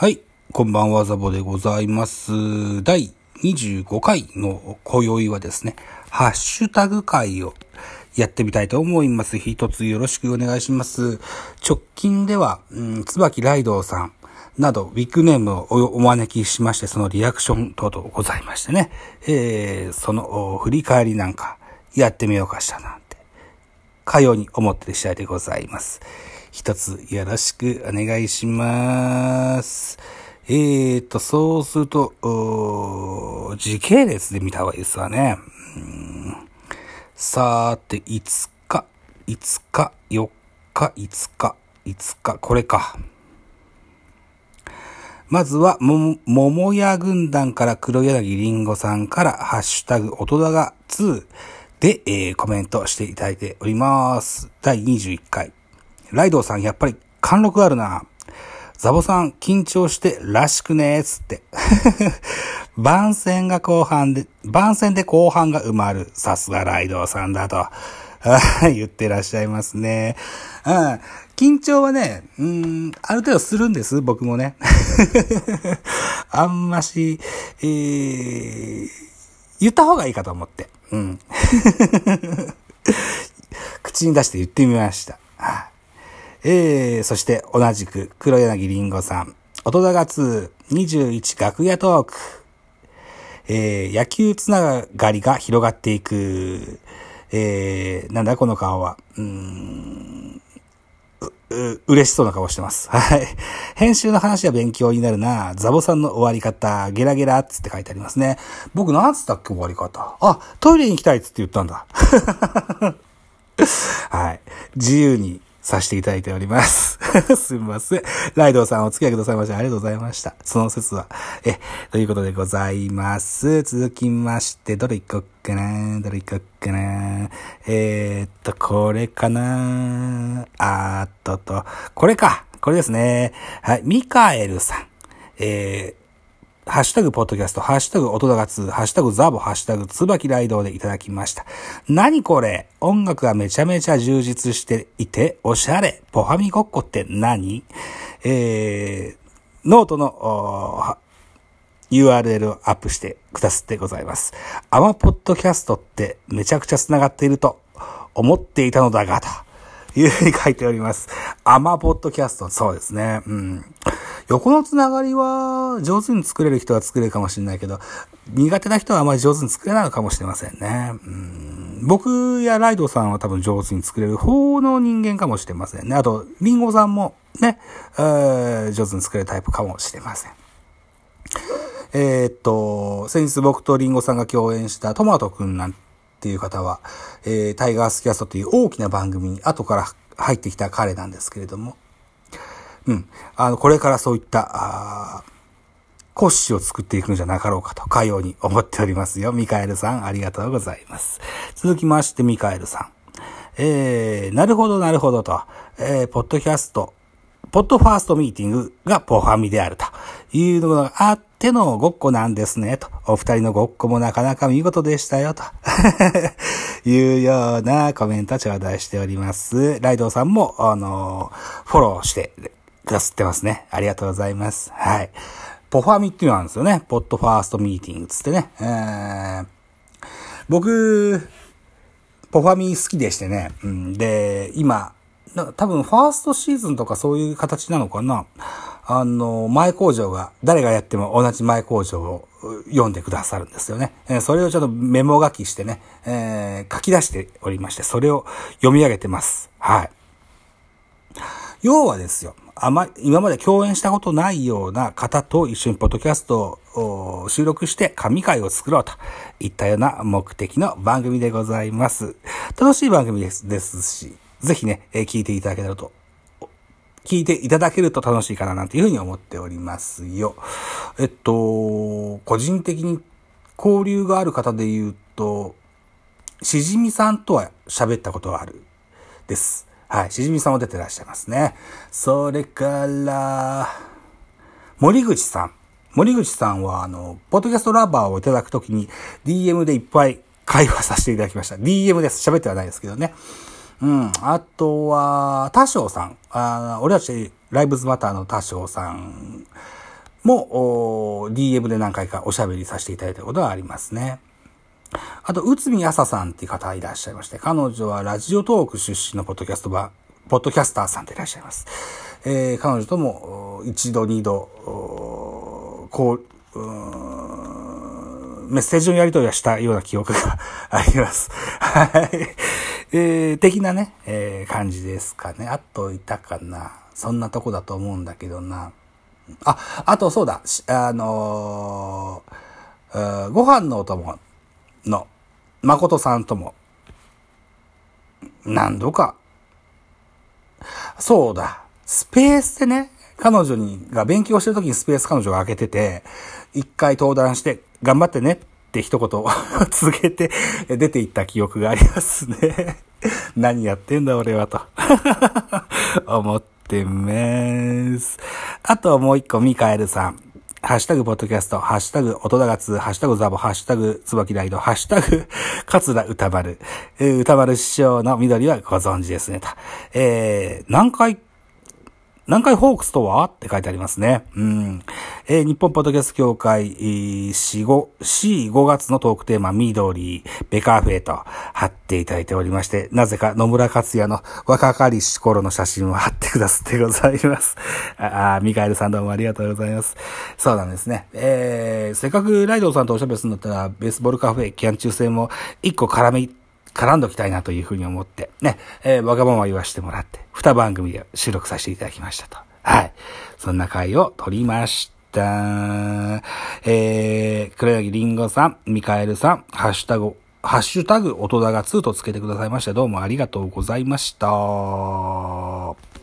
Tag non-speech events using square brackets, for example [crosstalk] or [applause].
はい、こんばんは、ザボでございます。第25回の今宵はですね、ハッシュタグ会をやってみたいと思います。一つよろしくお願いします。直近では、うん、椿ライドウさんなど、ビッグネームをお招きしまして、そのリアクション等々ございましてね、えー、その振り返りなんかやってみようかしたなんて、かように思ってる次第でございます。一つよろしくお願いします。えーと、そうすると、時系列で見た方がいいですわね。さーて、5日、5日、4日、5日、5日、これか。まずは、も、桃屋軍団から黒柳りんごさんから、ハッシュタグ、音だが2で、えー、コメントしていただいております。第21回。ライドウさんやっぱり貫禄あるな。ザボさん緊張してらしくねーつって。[laughs] 番宣が後半で、番宣で後半が埋まる。さすがライドウさんだと。[laughs] 言ってらっしゃいますね。うん。緊張はね、うん、ある程度するんです、僕もね。[laughs] あんまし、えー、言った方がいいかと思って。うん。口に出して言ってみました。えー、そして同じく黒柳りんごさん、音高2、21楽屋トーク、えー、野球つながりが広がっていく、えー、なんだこの顔は、うーん、う、嬉しそうな顔してます。はい。編集の話は勉強になるな。ザボさんの終わり方、ゲラゲラっつって書いてありますね。僕なんつったっけ終わり方？あ、トイレに行きたいっつって言ったんだ。[laughs] はい。自由にさせていただいております。[laughs] すみません。ライドさんお付き合いくださいましてありがとうございました。その説は。え、ということでございます。続きまして、どれ行こっかな？どれ行こっかな？えー、っと、これかな？あーっとと、これか。これですね。はい。ミカエルさん。え、ハッシュタグポッドキャスト、ハッシュタグ音高2、ハッシュタグザボ、ハッシュタグ椿ライドでいただきました。何これ？音楽がめちゃめちゃ充実していて、おしゃれ。ポハミごっこって何？えー、ノートの、URL をアップしてくださってございます。アマポッドキャストってめちゃくちゃ繋がっていると思っていたのだが、というふうに書いております。アマポッドキャスト、そうですね。うん。横のつながりは上手に作れる人は作れるかもしれないけど、苦手な人はあまり上手に作れないのかもしれませんね。うん僕やライドさんは多分上手に作れる方の人間かもしれませんね。あと、リンゴさんもね、えー、上手に作れるタイプかもしれません。えー、っと、先日僕とリンゴさんが共演したトマトくんなんていう方は、えー、タイガースキャストという大きな番組に後から入ってきた彼なんですけれども、うん。あの、これからそういった、あ骨子を作っていくのじゃなかろうかと、かように思っておりますよ。ミカエルさん、ありがとうございます。続きまして、ミカエルさん。えー、なるほど、なるほどと、えー、ポッドキャスト、ポッドファーストミーティングがポファミであるというのがあってのごっこなんですね、と。お二人のごっこもなかなか見事でしたよ、と [laughs] いうようなコメント頂戴しております。ライドウさんも、あの、フォローしてくださってますね。ありがとうございます。はい。ポファミっていうのがあるんですよね。ポッドファーストミーティングつってね。えー、僕、ポファミ好きでしてね。うん、で、今、多分ファーストシーズンとかそういう形なのかな。あの、前工場が、誰がやっても同じ前工場を読んでくださるんですよね。えそれをちょっとメモ書きしてね、えー、書き出しておりまして、それを読み上げてます。はい。要はですよ、あま、今まで共演したことないような方と一緒にポッドキャストを収録して神回を作ろうといったような目的の番組でございます。楽しい番組です、ですし、ぜひね、え聞いていただけたらと、聞いていただけると楽しいかななんていうふうに思っておりますよ。えっと、個人的に交流がある方で言うと、しじみさんとは喋ったことがあるです。はい。しじみさんも出てらっしゃいますね。それから、森口さん。森口さんは、あの、ポッドキャストラバーをいただくときに DM でいっぱい会話させていただきました。DM です。喋ってはないですけどね。うん。あとは、多少さん。あ俺たち、ライブズマターの多少さん。も、DM で何回かおしゃべりさせていただいたことはありますね。あと、内海朝さんっていう方いらっしゃいまして、彼女はラジオトーク出身のポッドキャストバー、ポッドキャスターさんでいらっしゃいます。えー、彼女とも、一度二度、こう、うメッセージのやり取りはしたような記憶が [laughs] あります。はい。えー、的なね、えー、感じですかね。あといたかな。そんなとこだと思うんだけどな。あ、あとそうだ。あのー、ご飯のお供の誠さんとも、何度か、そうだ。スペースでね、彼女に、が勉強してる時にスペース彼女が開けてて、一回登壇して、頑張ってねって一言 [laughs] 続けて出ていった記憶がありますね [laughs] 何やってんだ俺はと [laughs] 思ってます。あともう一個、ミカエルさん。ハッシュタグポッドキャスト、ハッシュタグ音だがつ、ハッシュタグザボ、ハッシュタグつばきライド、ハッシュタグ桂歌丸、えー、歌丸師匠の緑はご存知ですね、と。えー、何回南海ホークスとは？って書いてありますね。うん。えー、日本ポッドキャスト協会、4、5、4、5月のトークテーマ、緑、ベカーフェと貼っていただいておりまして、なぜか野村克也の若かりし頃の写真を貼ってくださってございます。あ [laughs] あ、ミカエルさんどうもありがとうございます。そうなんですね。えー、せっかくライドさんとおしゃべりするんだったら、ベースボールカフェ、キャン中戦も一個絡め絡んどきたいなというふうに思って、ね、えー、わがまま言わせてもらって、二番組で収録させていただきましたと。はい。そんな回を撮りました。えー、黒柳りんごさん、ミカエルさん、ハッシュタグ、ハッシュタグ、音だが2とつけてくださいまして、どうもありがとうございました。